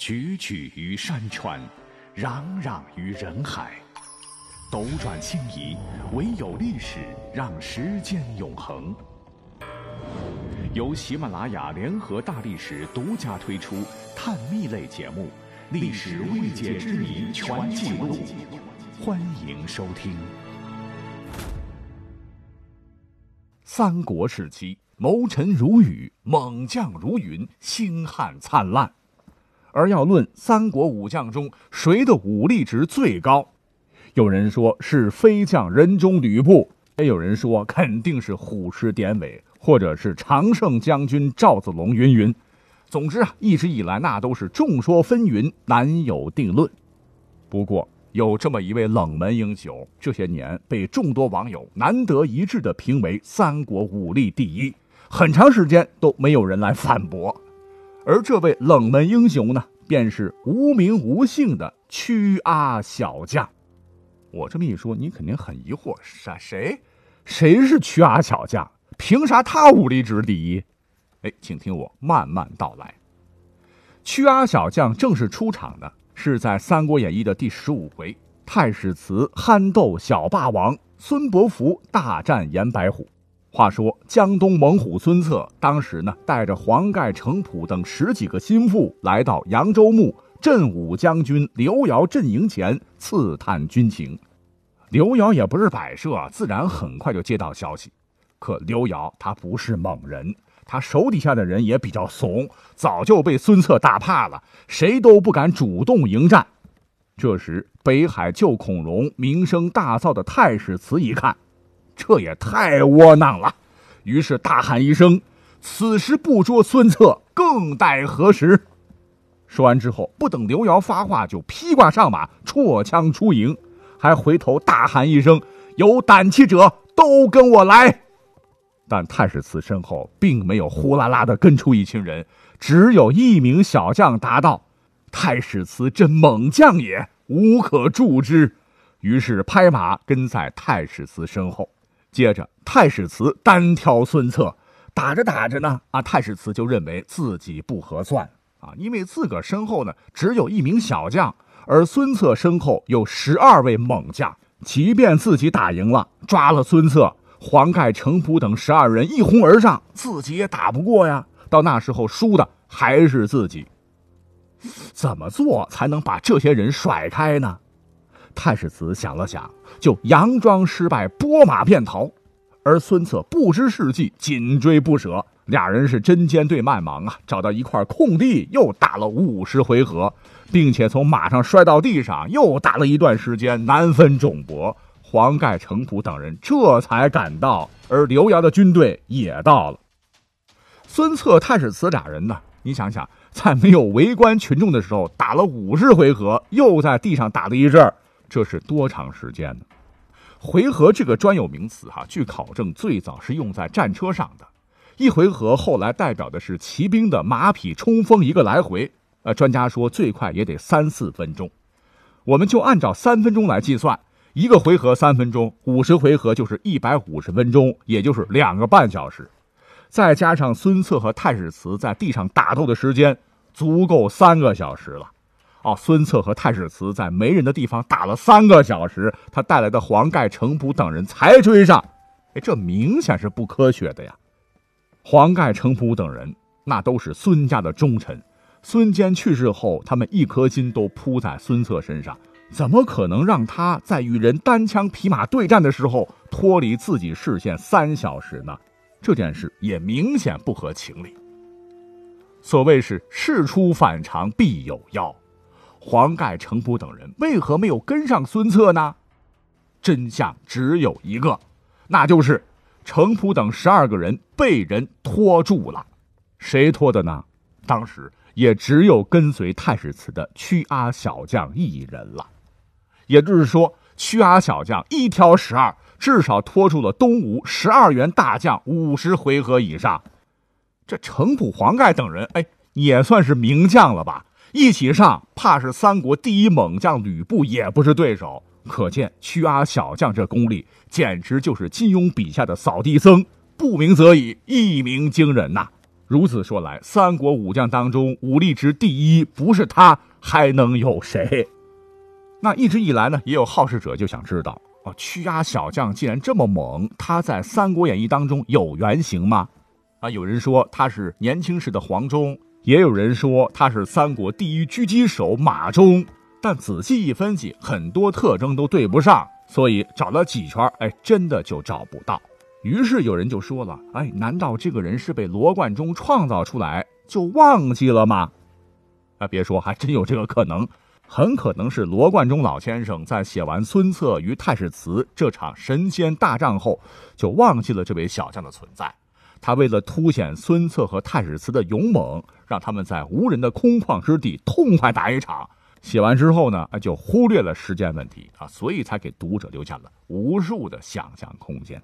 踽踽于山川，攘攘于人海，斗转星移，唯有历史让时间永恒。由喜马拉雅联合大历史独家推出探秘类节目《历史未解之谜全记录》，欢迎收听。三国时期，谋臣如雨，猛将如云，星汉灿烂。而要论三国武将中谁的武力值最高，有人说是飞将人中吕布，也有人说肯定是虎师典韦，或者是常胜将军赵子龙。云云，总之啊，一直以来那都是众说纷纭，难有定论。不过有这么一位冷门英雄，这些年被众多网友难得一致的评为三国武力第一，很长时间都没有人来反驳。而这位冷门英雄呢，便是无名无姓的屈阿小将。我这么一说，你肯定很疑惑：啥谁？谁是屈阿小将？凭啥他武力值第一？哎，请听我慢慢道来。屈阿小将正式出场的是在《三国演义》的第十五回，太史慈憨斗小霸王，孙伯符大战严白虎。话说江东猛虎孙策当时呢，带着黄盖、程普等十几个心腹来到扬州牧镇武将军刘繇阵营前刺探军情。刘繇也不是摆设，自然很快就接到消息。可刘繇他不是猛人，他手底下的人也比较怂，早就被孙策打怕了，谁都不敢主动迎战。这时，北海救孔融名声大噪的太史慈一看。这也太窝囊了，于是大喊一声：“此时不捉孙策，更待何时？”说完之后，不等刘繇发话，就披挂上马，绰枪出营，还回头大喊一声：“有胆气者都跟我来！”但太史慈身后并没有呼啦啦的跟出一群人，只有一名小将答道：“太史慈真猛将也，无可助之。”于是拍马跟在太史慈身后。接着，太史慈单挑孙策，打着打着呢，啊，太史慈就认为自己不合算啊，因为自个儿身后呢只有一名小将，而孙策身后有十二位猛将，即便自己打赢了，抓了孙策、黄盖、程普等十二人一哄而上，自己也打不过呀。到那时候，输的还是自己。怎么做才能把这些人甩开呢？太史慈想了想，就佯装失败，拨马便逃。而孙策不知是计，紧追不舍。俩人是针尖对麦芒啊！找到一块空地，又打了五十回合，并且从马上摔到地上，又打了一段时间，难分众伯。黄盖、程普等人这才赶到，而刘繇的军队也到了。孙策、太史慈俩人呢？你想想，在没有围观群众的时候，打了五十回合，又在地上打了一阵儿。这是多长时间呢？回合这个专有名词，哈，据考证最早是用在战车上的。一回合后来代表的是骑兵的马匹冲锋一个来回。呃，专家说最快也得三四分钟。我们就按照三分钟来计算，一个回合三分钟，五十回合就是一百五十分钟，也就是两个半小时。再加上孙策和太史慈在地上打斗的时间，足够三个小时了。哦，孙策和太史慈在没人的地方打了三个小时，他带来的黄盖、程普等人才追上。哎，这明显是不科学的呀！黄盖、程普等人那都是孙家的忠臣，孙坚去世后，他们一颗心都扑在孙策身上，怎么可能让他在与人单枪匹马对战的时候脱离自己视线三小时呢？这件事也明显不合情理。所谓是事出反常必有妖。黄盖、程普等人为何没有跟上孙策呢？真相只有一个，那就是程普等十二个人被人拖住了。谁拖的呢？当时也只有跟随太史慈的屈阿小将一人了。也就是说，屈阿小将一挑十二，至少拖住了东吴十二员大将五十回合以上。这程普、黄盖等人，哎，也算是名将了吧？一起上，怕是三国第一猛将吕布也不是对手。可见屈阿小将这功力，简直就是金庸笔下的扫地僧，不鸣则已，一鸣惊人呐！如此说来，三国武将当中武力值第一不是他还能有谁？那一直以来呢，也有好事者就想知道啊，屈阿小将既然这么猛，他在《三国演义》当中有原型吗？啊，有人说他是年轻时的黄忠，也有人说他是三国第一狙击手马忠，但仔细一分析，很多特征都对不上，所以找了几圈，哎，真的就找不到。于是有人就说了，哎，难道这个人是被罗贯中创造出来就忘记了吗？啊，别说，还真有这个可能。很可能是罗贯中老先生在写完孙策与太史慈这场神仙大战后，就忘记了这位小将的存在。他为了凸显孙策和太史慈的勇猛，让他们在无人的空旷之地痛快打一场。写完之后呢，就忽略了时间问题啊，所以才给读者留下了无数的想象空间。